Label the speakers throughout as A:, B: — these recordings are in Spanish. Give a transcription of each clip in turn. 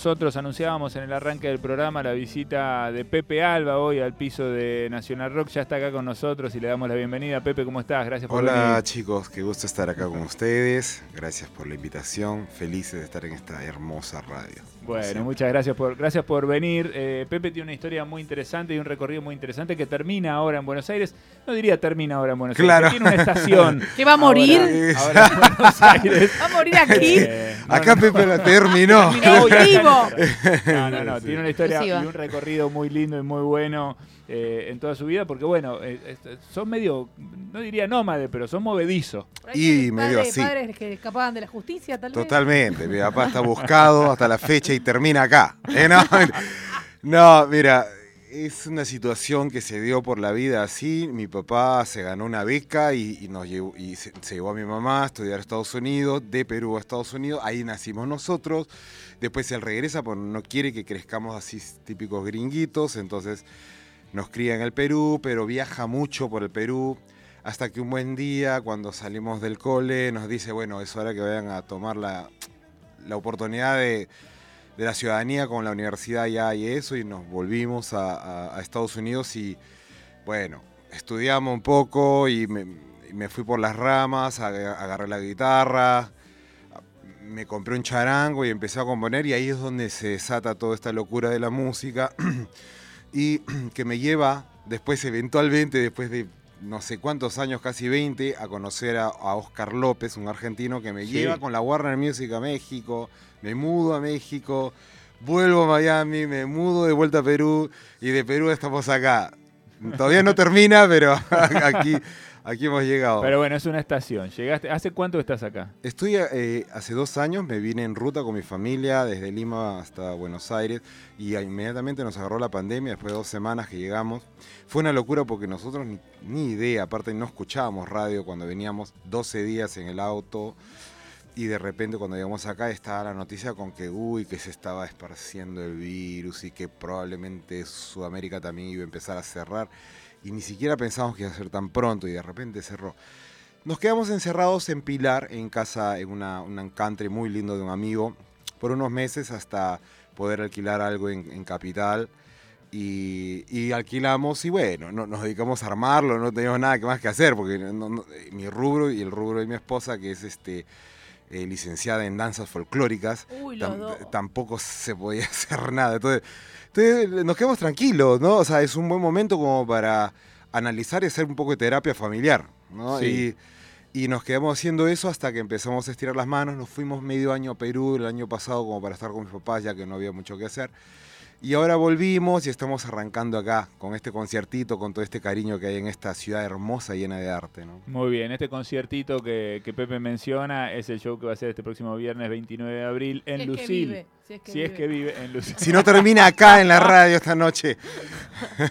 A: Nosotros anunciábamos en el arranque del programa la visita de Pepe Alba hoy al piso de Nacional Rock. Ya está acá con nosotros y le damos la bienvenida. Pepe, ¿cómo estás? Gracias por
B: Hola
A: venir.
B: chicos, qué gusto estar acá con ustedes. Gracias por la invitación. Felices de estar en esta hermosa radio.
A: Bueno,
B: Siempre.
A: muchas gracias por, gracias por venir. Eh, Pepe tiene una historia muy interesante y un recorrido muy interesante que termina ahora en Buenos Aires. No diría termina ahora en Buenos
B: Claro.
A: Aires, tiene una estación.
C: ¿Que va a morir?
A: Ahora, ahora en Buenos Aires.
C: ¿Va a morir aquí?
A: Eh, no,
B: Acá
A: no.
B: Pepe la terminó.
C: Vivo.
A: No, no, no. Tiene una historia y un recorrido muy lindo y muy bueno eh, en toda su vida, porque bueno, eh, son medio, no diría nómade, pero son movedizos.
B: Y
C: padre-
B: medio así.
C: Padres que escapaban de la justicia, tal vez.
B: Totalmente. Mi papá está buscado hasta la fecha y termina acá. Eh, no, no, mira, es una situación que se dio por la vida así. Mi papá se ganó una beca y, y nos llevó, y se, se llevó a mi mamá a estudiar a Estados Unidos, de Perú a Estados Unidos. Ahí nacimos nosotros. Después él regresa porque no quiere que crezcamos así típicos gringuitos. Entonces nos cría en el Perú, pero viaja mucho por el Perú. Hasta que un buen día, cuando salimos del cole, nos dice, bueno, es hora que vayan a tomar la, la oportunidad de, de la ciudadanía con la universidad ya y eso, y nos volvimos a, Estados Unidos y, bueno, estudiamos un poco y me, y me fui por las ramas, ag- agarré la guitarra, me compré un charango y empecé a componer y ahí es donde se desata toda esta locura de la música y que me lleva después eventualmente, después de no sé cuántos años, casi 20, a conocer a, a Oscar López, un argentino que me
A: Sí.
B: lleva con la Warner Music a México, me mudo a México, vuelvo a Miami, me mudo de vuelta a Perú y de Perú estamos acá. Todavía no termina, pero aquí, aquí hemos llegado.
A: Pero bueno, es una estación. Llegaste, ¿hace cuánto estás acá?
B: Estoy eh, hace dos años, me vine en ruta con mi familia desde Lima hasta Buenos Aires y inmediatamente nos agarró la pandemia después de dos semanas que llegamos. Fue una locura porque nosotros ni, ni idea, aparte no escuchábamos radio cuando veníamos 12 días en el auto y de repente cuando llegamos acá estaba la noticia con que, uy, que se estaba esparciendo el virus y que probablemente Sudamérica también iba a empezar a cerrar y ni siquiera pensamos que iba a ser tan pronto y de repente cerró. Nos quedamos encerrados en Pilar, en casa, en una, un country muy lindo de un amigo, por unos meses hasta poder alquilar algo en, Capital. Y, alquilamos y bueno, no- nos dedicamos a armarlo, no teníamos nada más que hacer, porque mi rubro y el rubro de mi esposa, que es este eh, licenciada en danzas folclóricas,
C: Uy,
B: tam- tampoco se podía hacer nada. Entonces, entonces, nos quedamos tranquilos, ¿no? O sea, es un buen momento como para analizar y hacer un poco de terapia familiar, ¿no?
A: Sí.
B: Y, y nos quedamos haciendo eso hasta que empezamos a estirar las manos. Nos fuimos medio año a Perú el año pasado como para estar con mis papás, ya que no había mucho que hacer. Y ahora volvimos y estamos arrancando acá con este conciertito, con todo este cariño que hay en esta ciudad hermosa llena de arte, ¿no?
A: Muy bien, este conciertito que, que Pepe menciona es el show que va a ser este próximo viernes 29 de abril en Lucil.
C: Si es que
A: Si es
C: vive.
A: que vive en Lucil.
B: Si no termina acá en la radio esta noche.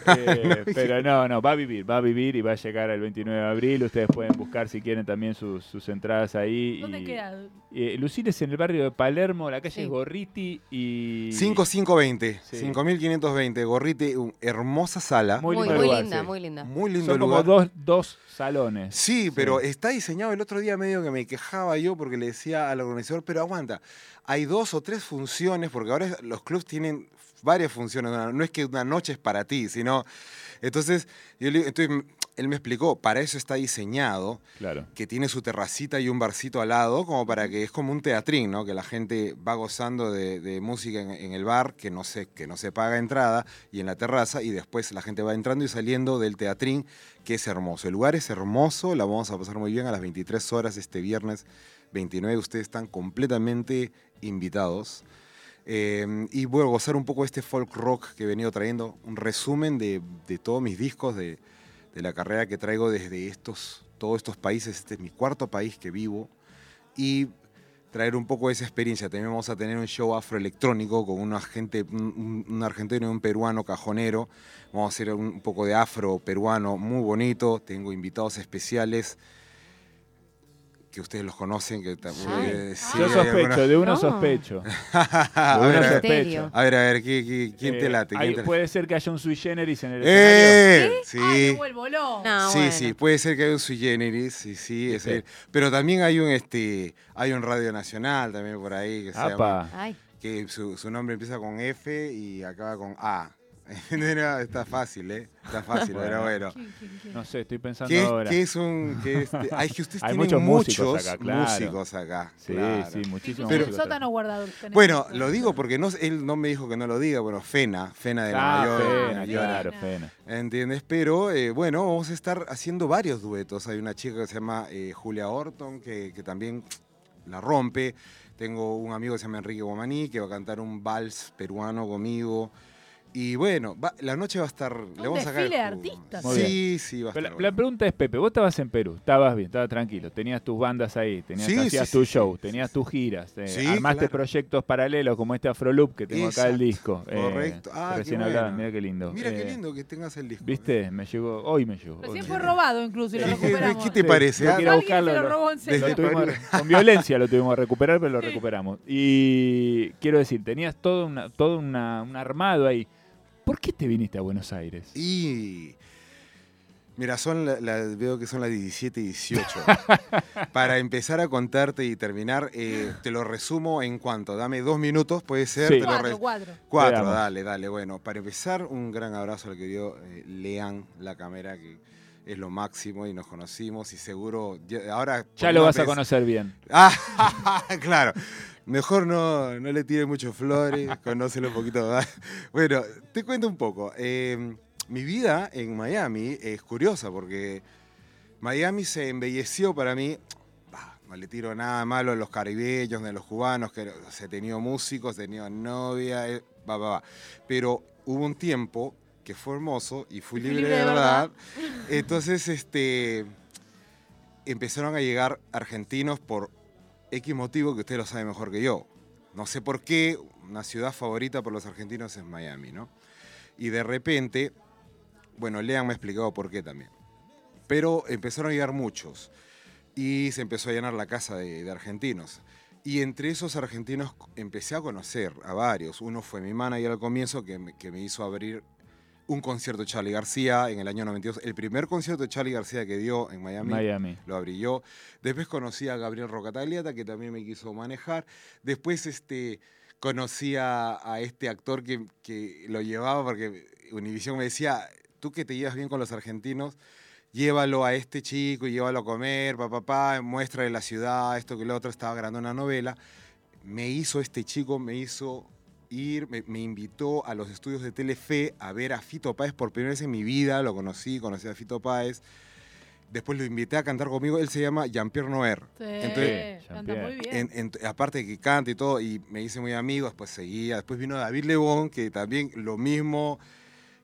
A: Eh, pero no, no, va a vivir, va a vivir y va a llegar el 29 de abril. Ustedes pueden buscar si quieren también sus, sus entradas ahí.
C: ¿Dónde
A: y-
C: queda?
A: Eh, Lucil es en el barrio de Palermo, la calle
C: Sí.
A: es Gorriti y...
B: 5520,
A: Sí.
B: 5520, Gorrite, un- hermosa sala.
A: Muy
D: Muy,
A: lindo
D: muy
A: lugar,
D: linda,
A: sí.
D: muy linda.
B: Muy lindo
A: Son como
B: lugar.
A: dos, dos salones.
B: Sí, pero está diseñado el otro día medio que me quejaba yo porque le decía al organizador, pero aguanta, hay dos o tres funciones, porque ahora los clubs tienen varias funciones, no no es que una noche es para ti, sino... Entonces, yo le- entonces él me explicó, para eso está diseñado,
A: Claro.
B: que tiene su terracita y un barcito al lado, como para que es como un teatrín, ¿no? Que la gente va gozando de, de música en, en el bar, que no, se, que no se paga entrada, y en la terraza, y después la gente va entrando y saliendo del teatrín, que es hermoso. El lugar es hermoso, la vamos a pasar muy bien a las 23 horas este viernes 29. Ustedes están completamente invitados. Eh, y a gozar un poco de este folk rock que he venido trayendo, un resumen de, de todos mis discos, de, de la carrera que traigo desde estos, todos estos países. Este es mi cuarto país que vivo. Y traer un poco de esa experiencia. También vamos a tener un show afroelectrónico con una gente, un, un argentino y un peruano cajonero. Vamos a hacer un, un poco de afro peruano muy bonito. Tengo invitados especiales que ustedes los conocen. Que también,
D: Ay.
B: eh, sí,
A: Yo
B: hay
A: sospecho, de uno
D: No.
A: sospecho.
B: a,
A: De
B: ver,
A: uno
B: a ver,
A: sospecho.
B: a ver, a ver, ¿qué- qué- ¿quién te
A: Eh,
B: late?
A: hay-
B: ¿Quién te late?
A: puede ser que haya un sui generis en el escenario.
B: ¡Eh! Sí.
C: Ay, me vuelvo loco.
D: No,
B: sí,
D: bueno.
B: sí, puede ser que haya un sui generis, sí, sí, es el- pero también hay un este, hay un Radio Nacional también por ahí que se llama, que su, su nombre empieza con F y acaba con A. Era- Está fácil, ¿eh? Está fáil, pero bueno.
C: ¿Quién, quién, quién?
A: No sé, estoy pensando
B: ¿Qué,
A: ahora.
B: qué es un.? Qué es, ay, que ustedes
A: Hay
B: tienen
A: muchos músicos
B: muchos
A: acá, claro.
B: músicos acá.
A: Sí,
B: claro.
A: sí, muchísimos
B: Pero-
C: el
A: músicos
C: sótano guardado.
B: Bueno, lo digo porque no, él no me dijo que no lo diga. Bueno, Fena, Fena de la
A: Ah,
B: mayor.
A: Fena,
C: mayor.
A: claro,
C: Fena.
A: Fena.
B: ¿Entiendes? Pero eh, bueno, vamos a estar haciendo varios duetos. Hay una chica que se llama eh, Julia Orton, que, que también la rompe. Tengo un amigo que se llama Enrique Guamaní, que va a cantar un vals peruano conmigo. Y bueno, va- la noche va a estar. le vamos a sacar el
C: desfile de artistas.
A: Muy
B: Sí, sí, va a estar.
A: la, la pregunta es, Pepe, vos estabas en Perú, estabas bien, estabas tranquilo, tenías tus bandas ahí, tenías,
B: Sí,
A: hacías
B: sí,
A: tu
B: sí,
A: show,
B: sí,
A: tenías
B: sí,
A: tus giras, eh,
B: Sí,
A: armaste
B: claro.
A: proyectos paralelos como este Afroloop que tengo acá el disco. eh,
B: correcto. Ah,
A: recién
B: bueno.
A: hablabas, mira qué lindo.
B: Mira qué
A: Eh,
B: lindo que tengas el disco.
A: ¿Viste? Me llegó, hoy me llegó.
C: Recién
A: hoy.
C: fue robado incluso y lo
B: ¿Qué-
C: recuperamos.
B: qué te parece,
A: Yo
B: ah?
C: Alguien
A: buscarlo.
C: se lo robó en serio.
A: Tuvimos- con violencia lo tuvimos que recuperar, pero lo recuperamos. Y quiero decir, tenías todo, una, todo una- un armado ahí. ¿Por qué te viniste a Buenos Aires?
B: Y. Mira, son la- la- veo que son las 17 y 18. Para empezar a contarte y terminar, eh, te lo resumo en cuanto. Dame dos minutos, puede ser.
A: Sí.
B: Te
C: Cuatro, cuatro.
B: Cuatro,
A: Veamos.
B: dale, dale. Bueno, para empezar, un gran abrazo al querido eh, Lean, la cámara, que es lo máximo y nos conocimos y seguro. ya- ahora
A: Ya lo vas a conocer bien.
B: Ah, claro. Mejor no, no le tire mucho flores, conócelo un poquito más. Bueno, te cuento un poco. Eh, mi vida en Miami es curiosa porque Miami se embelleció para mí. bah, no le tiro nada malo a los caribeños, ni a los cubanos, que o sea, he tenido músicos, he tenido novia, eh, va, va, va. Pero hubo un tiempo que fue hermoso y fui
C: Fui
B: libre, de verdad. Entonces, este, empezaron a llegar argentinos por X motivo que usted lo sabe mejor que yo. No sé por qué, una ciudad favorita por los argentinos es Miami, ¿no? Y de repente, bueno, Lean me ha explicado por qué también. Pero empezaron a llegar muchos y se empezó a llenar la casa de, argentinos. Y entre esos argentinos empecé a conocer a varios. Uno fue mi manager al comienzo que me hizo abrir un concierto de Charlie García en el año 92. El primer concierto de Charlie García que dio en Miami
A: Miami.
B: lo abrí yo. Después conocí a Gabriel Rocatagliata, que también me quiso manejar. Después este, conocí a, a este actor que, que lo llevaba, porque Univision me decía, tú que te llevas bien con los argentinos, llévalo a este chico y llévalo a comer, papá, papá, muéstrale la ciudad, esto que lo otro, estaba grabando una novela. Me hizo este chico, me hizo ir, me, me invitó a los estudios de Telefe a ver a Fito Páez por primera vez en mi vida, lo conocí, conocí a Fito Páez. Después lo invité a cantar conmigo, él se llama Jean-Pierre Noer.
C: Sí,
B: Entonces-
C: canta muy bien.
B: En- en- aparte de que canta y todo, y me hice muy amigo, después seguía. Después vino David Lebón, que también lo mismo,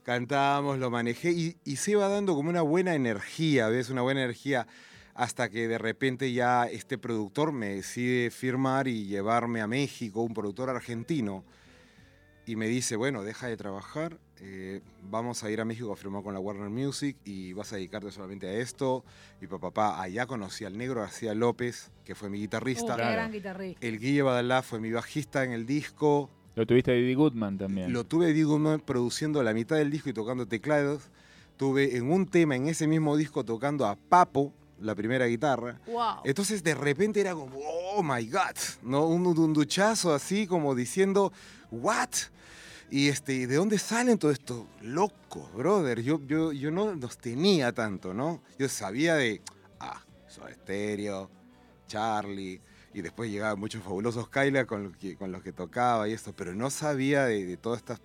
B: cantábamos, lo manejé, y, y se iba dando como una buena energía, ¿ves? Una buena energía, hasta que de repente ya este productor me decide firmar y llevarme a México, un productor argentino, y me dice, bueno, deja de trabajar, eh, vamos a ir a México a firmar con la Warner Music y vas a dedicarte solamente a esto. Y papá, papá, allá conocí al negro García López, que fue mi
C: Uh,
B: guitarrista.
C: qué
A: Claro.
C: gran guitarrista.
B: El Guille Badalá fue mi bajista en el disco.
A: Lo tuviste a Didi Goodman también.
B: Lo tuve Eddie Goodman produciendo la mitad del disco y tocando teclados. Tuve en un tema, en ese mismo disco, tocando a Papo, la primera guitarra.
C: Wow.
B: Entonces de repente era como, oh my God, ¿no? Un, un duchazo así como diciendo, what? Y este, ¿de dónde salen todo esto? Locos, brother. Yo, yo, yo no los tenía tanto, ¿no? Yo sabía de, ah, Soda Stereo, Charlie, y después llegaban muchos fabulosos Kyla con, los que- con los que tocaba y esto, pero no sabía de, de todas estas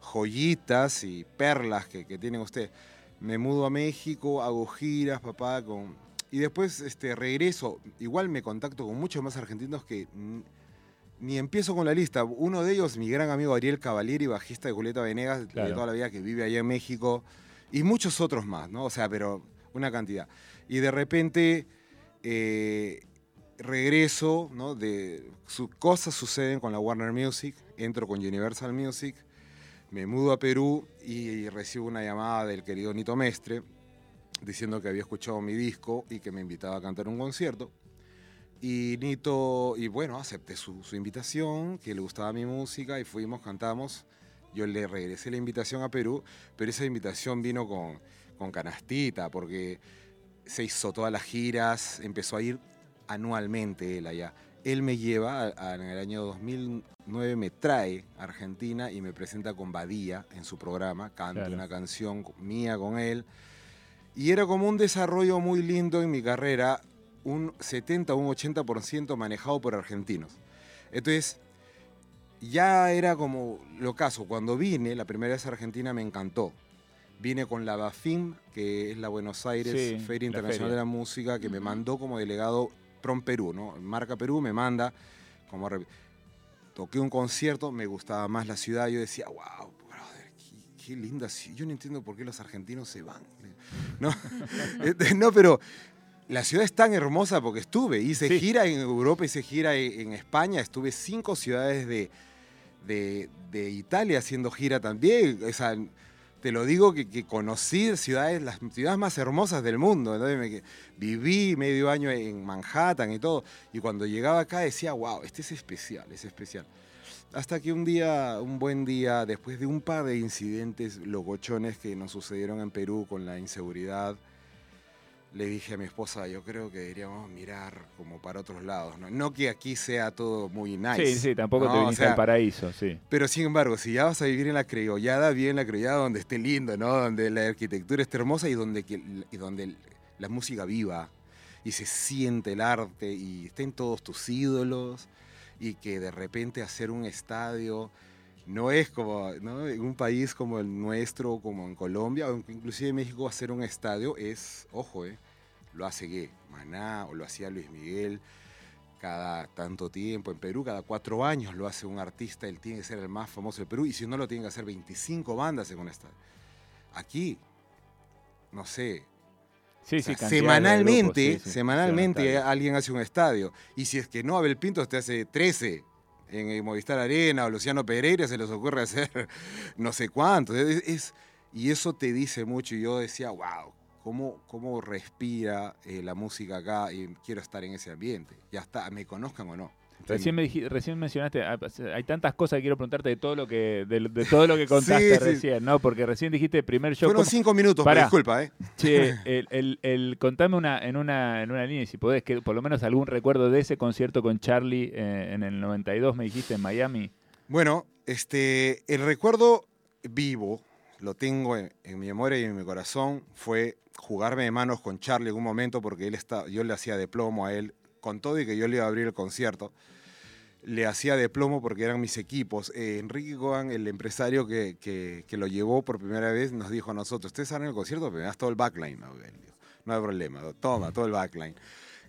B: joyitas y perlas que, que tienen ustedes. Me mudo a México, hago giras, papá, con... Y después este, regreso, igual me contacto con muchos más argentinos que ni empiezo con la lista. Uno de ellos, mi gran amigo Ariel Cavalieri, bajista de Julieta Venegas,
A: Claro.
B: de toda la vida que vive allá en México, y muchos otros más, ¿no? O sea, pero una cantidad. Y de repente eh, regreso, ¿no? De, su, cosas suceden con la Warner Music, entro con Universal Music, me mudo a Perú y recibo una llamada del querido Nito Mestre diciendo que había escuchado mi disco y que me invitaba a cantar un concierto. Y Nito, y bueno, acepté su, su invitación, que le gustaba mi música y fuimos, cantamos. Yo le regresé la invitación a Perú, pero esa invitación vino con, con canastita, porque se hizo todas las giras, empezó a ir anualmente él allá. Él me lleva, a- a- en el año 2009 me trae a Argentina y me presenta con Badía en su programa, canto
A: Claro.
B: una canción mía con él. Y era como un desarrollo muy lindo en mi carrera, un 70 o un 80% manejado por argentinos. Entonces, ya era como lo caso. Cuando vine, la primera vez a Argentina me encantó. Vine con la BAFIM, que es la Buenos Aires
A: Sí,
B: Feria
A: la
B: Internacional
A: feria.
B: de la Música, que me mandó como delegado Prom Perú, ¿no? Marca Perú me manda como... Toqué un concierto, me gustaba más la ciudad, yo decía, wow, brother, qué, qué linda ciudad. Yo no entiendo por qué los argentinos se van. No, Este, no pero la ciudad es tan hermosa porque estuve, hice
A: Sí.
B: gira en Europa, hice gira en, en España, estuve cinco ciudades de, de, de Italia haciendo gira también. O sea, te lo digo que, conocí ciudades, las ciudades más hermosas del mundo. que- viví medio año en Manhattan y todo. Y cuando llegaba acá decía, wow, este es especial, es especial. Hasta que un día, un buen día, después de un par de incidentes locochones que nos sucedieron en Perú con la inseguridad, le dije a mi esposa, yo creo que deberíamos mirar como para otros lados. No, no que aquí sea todo muy nice.
A: Sí, sí, tampoco
B: ¿no?
A: te
B: O
A: viniste
B: sea,
A: al paraíso, sí.
B: pero sin embargo, si ya vas a vivir en la criollada, vive en la criollada donde esté lindo, ¿no? Donde la arquitectura esté hermosa y donde, y donde la música viva y se siente el arte y estén todos tus ídolos y que de repente hacer un estadio no es como, ¿no? En un país como el nuestro, como en Colombia, o inclusive en México hacer un estadio es, ojo, ¿eh? Lo hace ¿qué? Maná o lo hacía Luis Miguel cada tanto tiempo. En Perú, cada cuatro años lo hace un artista, él tiene que ser el más famoso del Perú, y si no, lo tienen que hacer 25 bandas en un estadio. Aquí, no sé,
A: Sí,
B: o sea,
A: sí, cantidad de
B: semanalmente,
A: grupos, sí, sí,
B: semanalmente alguien hace un estadio. Y si es que no, Abel Pintos te hace 13 en Movistar Arena o Luciano Pereira se les ocurre hacer no sé cuántos. Es, es- y eso te dice mucho. Y yo decía, wow, cómo, cómo respira eh, la música acá y quiero estar en ese ambiente. Ya está, me conozcan o no.
A: Recién, me dij- recién mencionaste, ah, hay tantas cosas que quiero preguntarte de todo lo que, de, de todo lo que contaste
B: Sí, sí.
A: recién, ¿no? Porque recién dijiste primer show.
B: Fueron
A: ¿cómo-
B: cinco minutos,
A: Pará.
B: disculpa, ¿eh?
A: Che, el, el- el- contame una, en, una, en una línea, si podés, que por lo menos algún recuerdo de ese concierto con Charlie eh, en el 92, me dijiste, en Miami.
B: Bueno, este, el recuerdo vivo, lo tengo en, en mi memoria y en mi corazón, fue jugarme de manos con Charlie en un momento porque él está, yo le hacía de plomo a él, con todo y que yo le iba a abrir el concierto. Le hacía de plomo porque eran mis equipos. Eh, Enrique Gogan, el empresario que, que- que lo llevó por primera vez, nos dijo a nosotros, ustedes salen el concierto, pero me das todo el backline. No, hay problema, toma, todo el backline.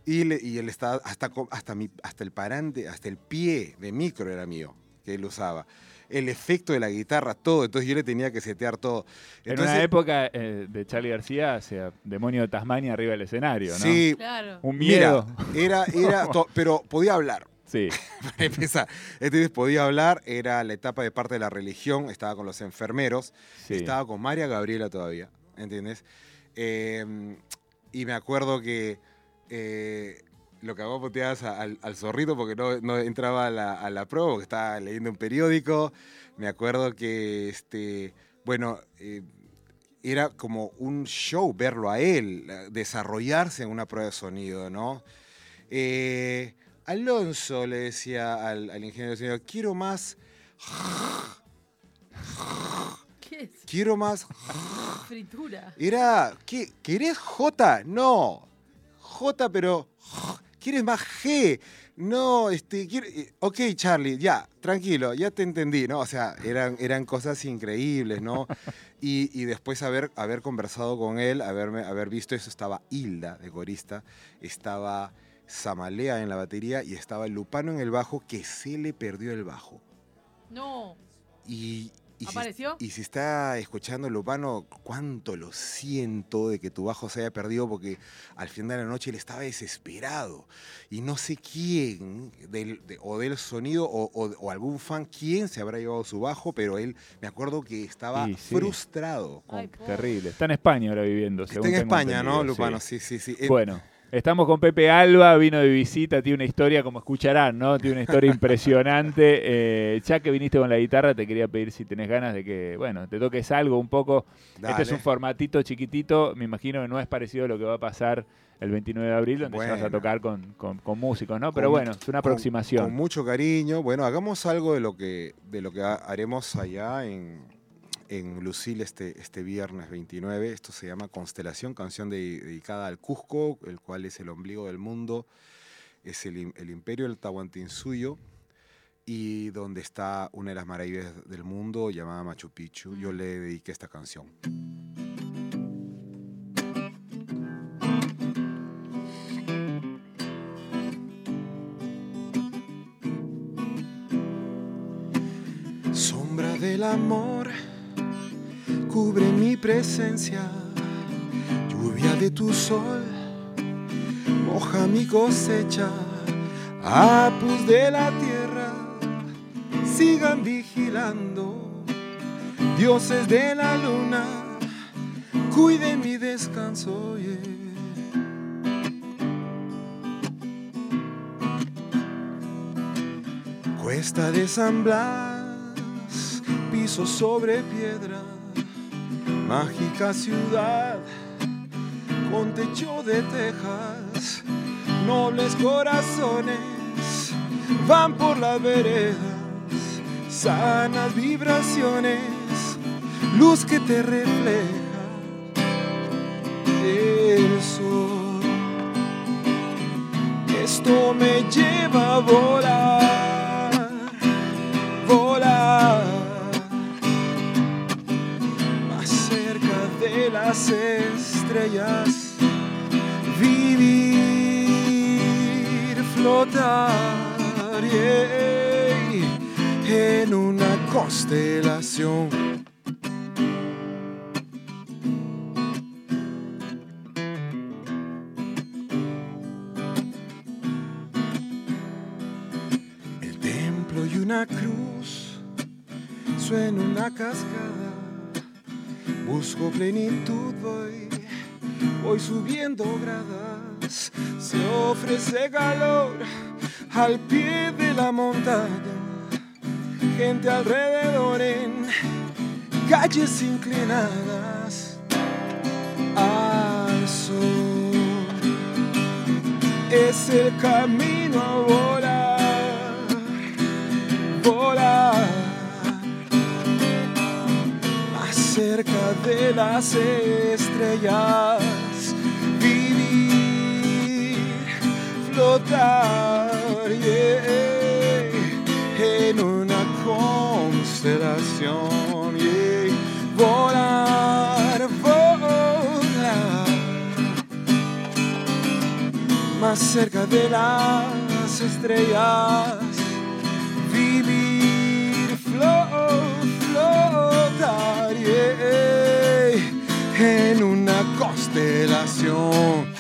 B: Y, le- y él estaba, hasta, hasta, mi, hasta el parante, hasta el pie de micro era mío, que él usaba. El efecto de la guitarra, todo. Entonces yo le tenía que setear todo.
A: En una época eh, de Charlie García, o sea, demonio de Tasmania arriba del escenario, ¿no?
B: Sí,
C: Claro.
A: Un
B: mira,
A: miedo.
B: era, era, pero podía hablar.
A: Sí.
B: para empezar. Entonces podía hablar, era la etapa de parte de la religión, estaba con los enfermeros,
A: sí.
B: estaba con María Gabriela todavía, ¿entiendes? Eh, y me acuerdo que eh, lo que hago puteadas a- al, al zorrito porque no, no entraba a la, a la porque estaba leyendo un periódico. Me acuerdo que, este, bueno, eh, era como un show verlo a él, desarrollarse en una prueba de sonido, ¿no? Eh, Alonso le decía al, al ingeniero de sonido, quiero más,
C: ¿Qué es?
B: quiero más
C: Fritura.
B: Era, ¿qué? ¿Querés J? No. J, pero ¿quieres más G? No, este, quiero- eh, ok, Charlie, ya, tranquilo, ya te entendí, ¿no? O sea, eran, eran cosas increíbles, ¿no? Y, y después haber, haber conversado con él, haberme, haber visto eso, estaba Hilda, de corista, estaba Samalea en la batería y estaba Lupano en el bajo, que se le perdió el bajo.
C: No.
B: Y, y si-
C: ¿Apareció?
B: y si está escuchando Lupano, cuánto lo siento de que tu bajo se haya perdido porque al final de la noche él estaba desesperado. Y no sé quién, del, de- o del sonido o, o- o algún fan, quién se habrá llevado su bajo, pero él, me acuerdo que estaba
A: sí.
B: frustrado. con-
C: Ay.
A: Terrible. Está en España ahora viviendo,
B: Está
A: según
B: en
A: tengo
B: España, ¿no, Lupano?
A: sí.
B: Sí, sí, sí. Eh,
A: Bueno, Estamos con Pepe Alba, vino de visita, tiene una historia, como escucharán, ¿no? Tiene una historia impresionante. Eh, ya que viniste con la guitarra, te quería pedir si tenés ganas de que, bueno, te toques algo un poco. Este es un formatito chiquitito, me imagino que no es parecido a lo que va a pasar el 29 de abril, donde ya vas a
B: Bueno.
A: tocar con, con- con músicos, ¿no? Pero
B: Con-
A: bueno, es una aproximación.
B: Con, mucho cariño. Bueno, hagamos algo de lo que, de lo que ha- haremos allá en, en Lucil este, este viernes 29. Esto se llama Constelación, canción de- dedicada al Cusco, el cual es el ombligo del mundo, es el, el imperio del Tahuantinsuyo y donde está una de las maravillas del mundo llamada Machu Picchu. Yo le dediqué esta canción. Sombra del amor cubre mi presencia, lluvia de tu sol moja mi cosecha, apus de la tierra sigan vigilando, dioses de la luna cuiden mi descanso. yeah. Cuesta de San Blas, piso sobre piedra, mágica ciudad con techo de tejas, nobles corazones van por las veredas, sanas vibraciones, luz que te refleja el sol. Esto me lleva a volar, las estrellas, vivir, flotar yeah, en una constelación. El templo y una cruz, suena una cascada. Busco plenitud, voy, voy subiendo gradas. Se ofrece calor al pie de la montaña. Gente alrededor en calles inclinadas al sol. Es el camino a volar, cerca de las estrellas, vivir, flotar en una constelación, yeah, volar, volar más cerca de las estrellas, vivir, constelación.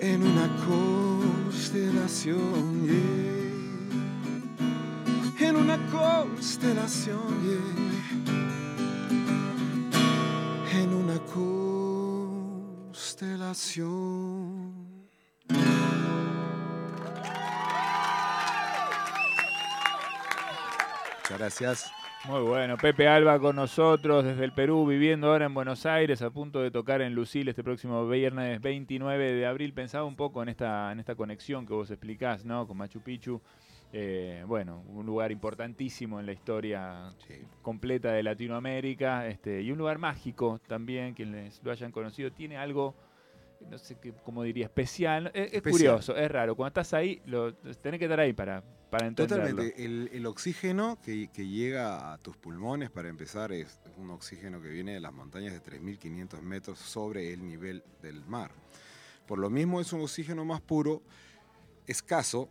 B: En una constelación, yeah, en una constelación, yeah, en una constelación. Gracias.
A: Muy bueno, Pepe Alba con nosotros desde el Perú, viviendo ahora en Buenos Aires, a punto de tocar en Lucil este próximo viernes 29 de abril. Pensaba un poco en esta, en esta conexión que vos explicás, ¿no? Con Machu Picchu. Eh, bueno, un lugar importantísimo en la historia
B: Sí.
A: completa de Latinoamérica este, y un lugar mágico también, quienes lo hayan conocido, tiene algo, no sé qué, cómo diría, especial. Es, es curioso, es raro. Cuando estás ahí, lo, tenés que estar ahí para, para entenderlo.
B: Totalmente. El, el oxígeno que, que llega a tus pulmones, para empezar, es un oxígeno que viene de las montañas de 3.500 metros sobre el nivel del mar. Por lo mismo es un oxígeno más puro, escaso,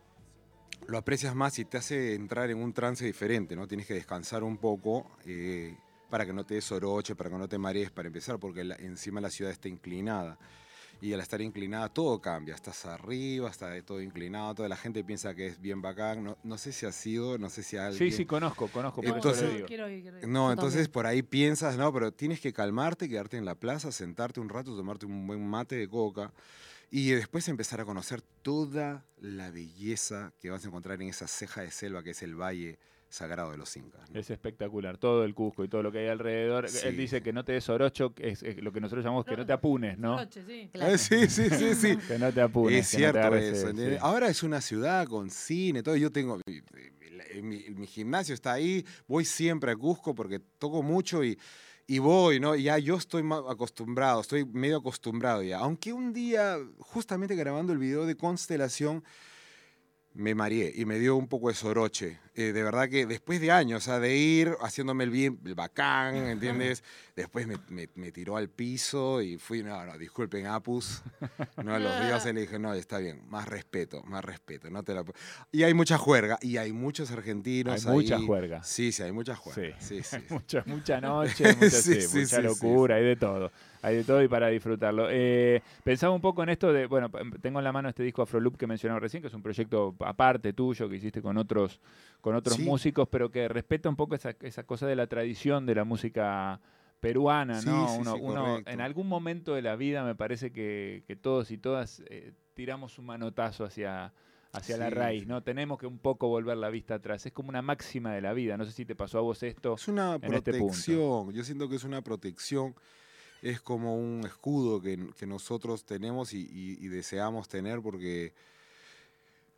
B: lo aprecias más y te hace entrar en un trance diferente, ¿no? Tienes que descansar un poco eh, para que no te des soroche, para que no te marees, para empezar, porque la- encima la ciudad está inclinada. Y al estar inclinada todo cambia, estás arriba, está todo inclinado, toda la gente piensa que es bien bacán, no, no sé si ha sido, no sé si alguien...
A: Sí, sí, conozco, conozco, por
B: Entonces-
A: eso lo digo.
C: quiero ir, quiero ir.
B: No,
C: Yo
B: entonces
C: también.
B: por ahí piensas, no, pero tienes que calmarte, quedarte en la plaza, sentarte un rato, tomarte un buen mate de coca y después empezar a conocer toda la belleza que vas a encontrar en esa ceja de selva que es el Valle Sagrado de los Incas. ¿no?
A: Es espectacular, todo el Cusco y todo lo que hay alrededor.
B: Sí,
A: Él dice que no te des orocho, que es, es lo que nosotros llamamos que no te apunes, ¿no?
C: Sí.
B: Ah, sí, sí, sí, sí.
A: Que no te apunes.
B: Es
A: no
B: cierto eso.
A: eh.
B: Ahora es una ciudad con cine, todo. Yo tengo. Mi, mi- mi gimnasio está ahí. Voy siempre a Cusco porque toco mucho y, y voy, ¿no? Ya yo estoy acostumbrado, estoy medio acostumbrado ya. Aunque un día, justamente grabando el video de Constelación, me mareé y me dio un poco de soroche. Eh, de verdad que después de años, o sea, de ir haciéndome el bien, el bacán, ¿entiendes? Después me, me- me tiró al piso y fui, no, no, disculpen, Apus. No, a los días le dije, no, está bien, más respeto, más respeto. No te la... pu-". Y hay mucha juerga, y hay muchos argentinos
A: Hay mucha
B: ahí.
A: juerga.
B: Sí, sí, hay mucha juerga. Sí, sí. sí.
A: Mucha, mucha noche, mucha,
B: Sí,
A: mucha locura, hay de todo. Hay de todo y para disfrutarlo. Eh, pensaba un poco en esto de, bueno, tengo en la mano este disco Afroloop que mencionaba recién, que es un proyecto aparte tuyo que hiciste con otros, con otros
B: Sí.
A: músicos, pero que respeta un poco esa, esa cosa de la tradición de la música peruana,
B: Sí,
A: ¿no?
B: sí,
A: uno,
B: sí,
A: uno-
B: correcto.
A: en algún momento de la vida me parece que, que todos y todas eh, tiramos un manotazo hacia hacia la raíz, ¿no? Tenemos que un poco volver la vista atrás. Es como una máxima de la vida. No sé si te pasó a vos esto.
B: Es una
A: en este punto.
B: protección, yo siento que es una protección, es como un escudo que, que nosotros tenemos y, y- y deseamos tener porque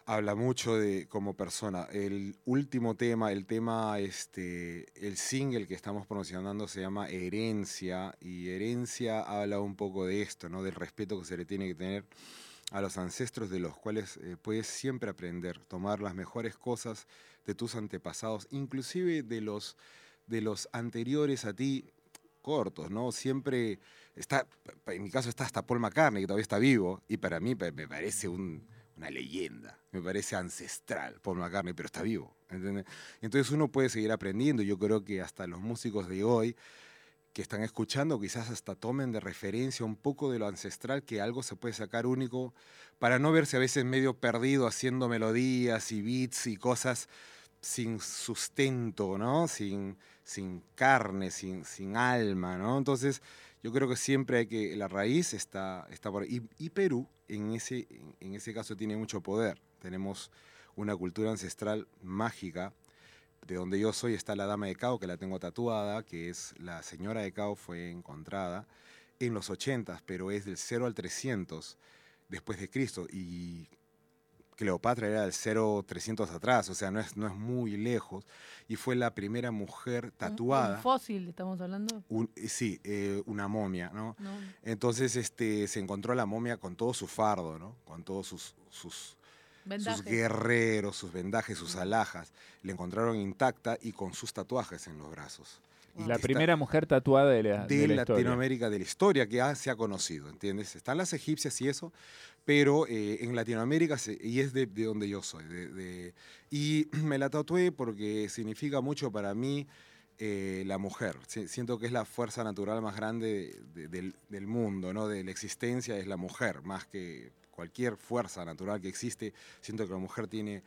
B: habla mucho de como persona. El último tema, el tema, este, el single que estamos promocionando se llama Herencia y Herencia habla un poco de esto, ¿no? Del respeto que se le tiene que tener a los ancestros de los cuales eh, puedes siempre aprender, tomar las mejores cosas de tus antepasados, inclusive de los, de los anteriores a ti, cortos, ¿no? Siempre está, en mi caso está hasta Paul McCartney, que todavía está vivo, y para mí me parece un- una leyenda, me parece ancestral Paul McCartney, pero está vivo, ¿entiendes? Entonces uno puede seguir aprendiendo, yo creo que hasta los músicos de hoy que están escuchando quizás hasta tomen de referencia un poco de lo ancestral, que algo se puede sacar único, para no verse a veces medio perdido haciendo melodías y beats y cosas sin sustento, ¿no? Sin, sin carne, sin, sin alma, ¿no? Entonces, yo creo que siempre hay que, la raíz está, está por ahí. Y, Perú, en ese, en ese caso, tiene mucho poder. Tenemos una cultura ancestral mágica. De donde yo soy está la dama de Cao, que la tengo tatuada, que es la señora de Cao, fue encontrada en los 80, pero es del 0 al 300 después de Cristo. Y Cleopatra era del 0 300 atrás, o sea, no es, no es muy lejos. Y fue la primera mujer
C: Un-
B: tatuada.
C: Un fósil, estamos hablando.
B: Un- eh, sí, eh, una momia, ¿no?
C: No.
B: Entonces este, se encontró la momia con todo su fardo, ¿no? Con todos sus, sus, guerreros, sus vendajes, sus alhajas. La encontraron intacta y con sus tatuajes en los brazos. Y
A: La primera mujer tatuada de la,
B: de,
A: de la historia.
B: Latinoamérica, de la historia que ha- se ha conocido, ¿entiendes? Están las egipcias y eso, pero eh, en Latinoamérica, se- y es de, de donde yo soy. de- de- y me la tatué porque significa mucho para mí eh, la mujer. Si- Siento que es la fuerza natural más grande de- de- del, del mundo, ¿no? De la existencia es la mujer, más que cualquier fuerza natural que existe. Siento que la mujer tiene...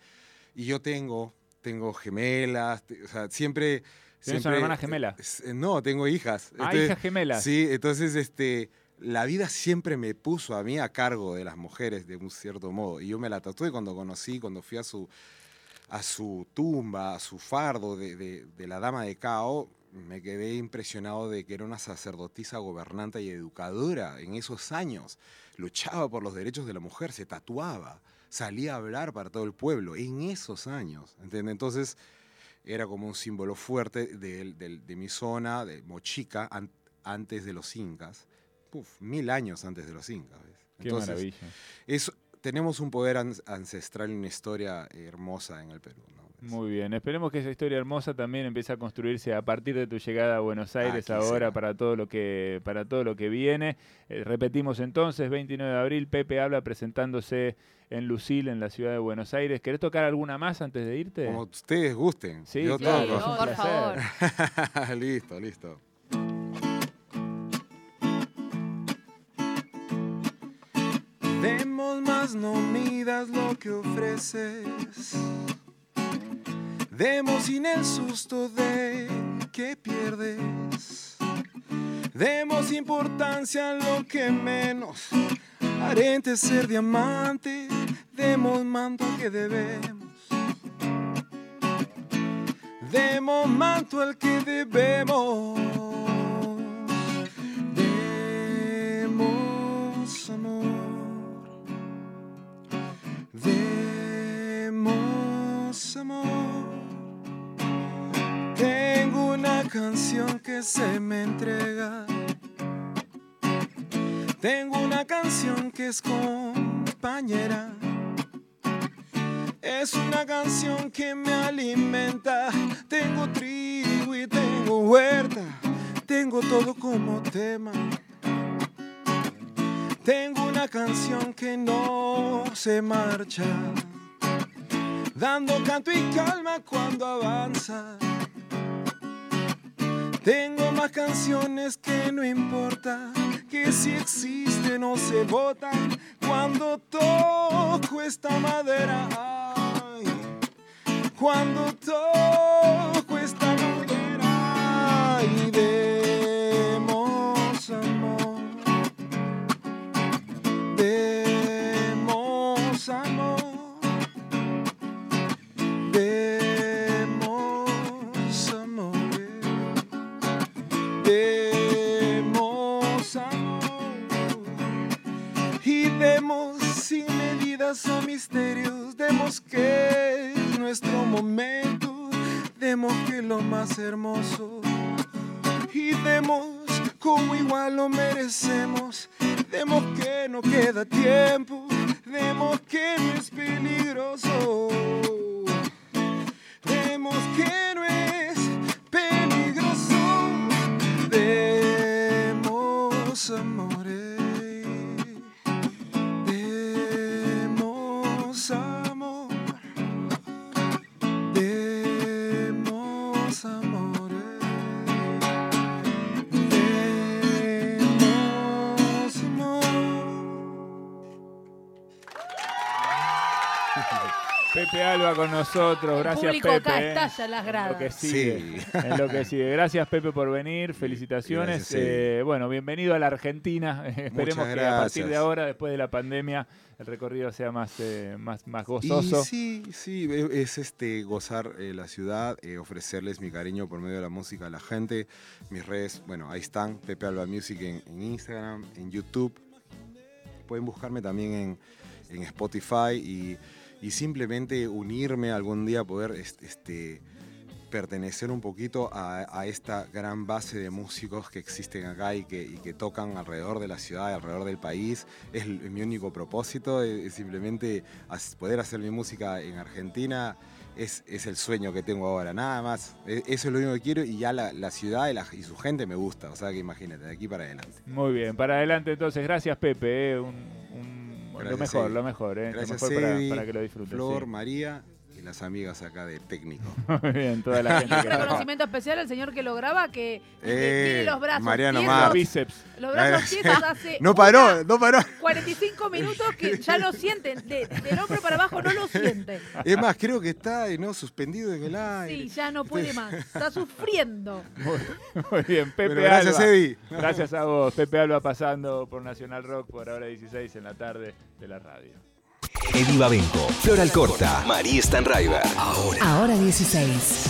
B: Y yo tengo, tengo gemelas, o sea, siempre...
A: ¿Tienes
B: siempre-
A: una hermana gemela?
B: eh, No, tengo hijas.
A: Ah,
B: Entonces,
A: hijas gemelas.
B: Sí, entonces este, la vida siempre me puso a mí a cargo de las mujeres de un cierto modo. Y yo me la tatué cuando conocí, cuando fui a su, a su tumba, a su fardo de, de- la dama de Cao, me quedé impresionado de que era una sacerdotisa gobernante y educadora en esos años. Luchaba por los derechos de la mujer, se tatuaba, salía a hablar para todo el pueblo en esos años. ¿entiendes? Entonces era como un símbolo fuerte de, de- mi zona, de Mochica, an- antes de los incas. Puf, mil años antes de los incas. ¿ves?
A: Qué
B: Entonces,
A: maravilla.
B: es- tenemos un poder an- ancestral y una historia hermosa en el Perú. ¿no?
A: Muy bien, esperemos que esa historia hermosa también empiece a construirse a partir de tu llegada a Buenos Aires
B: Aquí
A: ahora
B: será.
A: para todo lo que para todo lo que viene. Eh, repetimos entonces, 29 de abril, Pepe habla presentándose en Lucil en la ciudad de Buenos Aires. ¿Querés tocar alguna más antes de irte?
B: Como ustedes gusten.
A: Sí,
B: yo
A: claro,
B: toco.
A: un
C: por favor.
B: listo, listo. No midas lo que ofreces. Demos sin el susto de que pierdes. Demos importancia a lo que menos. Arente ser diamante, demos manto al que debemos. Demos manto al que debemos. Amor. Tengo una canción que se me entrega. Tengo una canción que es compañera. Es una canción que me alimenta. Tengo trigo y tengo huerta. Tengo todo como tema. Tengo una canción que no se marcha. Dando canto y calma cuando avanza. Tengo más canciones que no importa, que si existen o se botan cuando toco esta madera. Cuando toco
A: Pepe Alba con nosotros, gracias
C: El público
A: Pepe.
C: acá
A: eh.
C: estalla las
A: En lo que
C: gradas.
A: sigue. En lo que sigue. Gracias Pepe por venir, felicitaciones.
B: Gracias.
A: Eh, bueno, bienvenido a la Argentina. Esperemos
B: Muchas
A: que a partir de ahora, después de la pandemia, el recorrido sea más, eh, más, más gozoso.
B: Y sí, sí, e- es este gozar eh, la ciudad, eh, ofrecerles mi cariño por medio de la música a la gente. Mis redes, bueno, ahí están, Pepe Alba Music en, en Instagram, en YouTube. Pueden buscarme también en, en Spotify y, y simplemente unirme algún día, poder est- este, pertenecer un poquito a, esta gran base de músicos que existen acá y que, que tocan alrededor de la ciudad, alrededor del país. Es, mi único propósito, es, es simplemente poder hacer mi música en Argentina. Es, es el sueño que tengo ahora, nada más. E- Eso es lo único que quiero y ya la, la ciudad y, la- su gente me gusta. O sea que imagínate, de aquí para adelante.
A: Muy bien, para adelante entonces. Gracias Pepe. eh, un- lo mejor, lo mejor. eh,
B: Gracias,
A: lo mejor para, que lo disfruten.
B: Flor,
A: sí.
B: María y las amigas acá de técnico.
A: Muy bien, toda la gente
C: un
A: que
C: reconocimiento especial al señor que lo graba, que,
B: Eh,
C: tiene los brazos
B: Mariano
C: tiesos,
A: bíceps.
C: los brazos tiesos hace
B: No
C: una-
B: paró, no paró.
C: 45 minutos que ya no sienten, de- del hombro para abajo no lo siente.
B: Es más, creo que está ¿no? suspendido en el aire.
C: Sí, ya no puede más, está sufriendo.
A: Muy, muy bien, Pepe
B: Bueno, gracias,
A: Alba.
B: Eddie.
A: Gracias a vos, Pepe Alba pasando por Nacional Rock por ahora 16 en la tarde de la radio.
D: Eddie Babenco, Flor Alcorta, María Stanraiver. Ahora.
E: Ahora 16.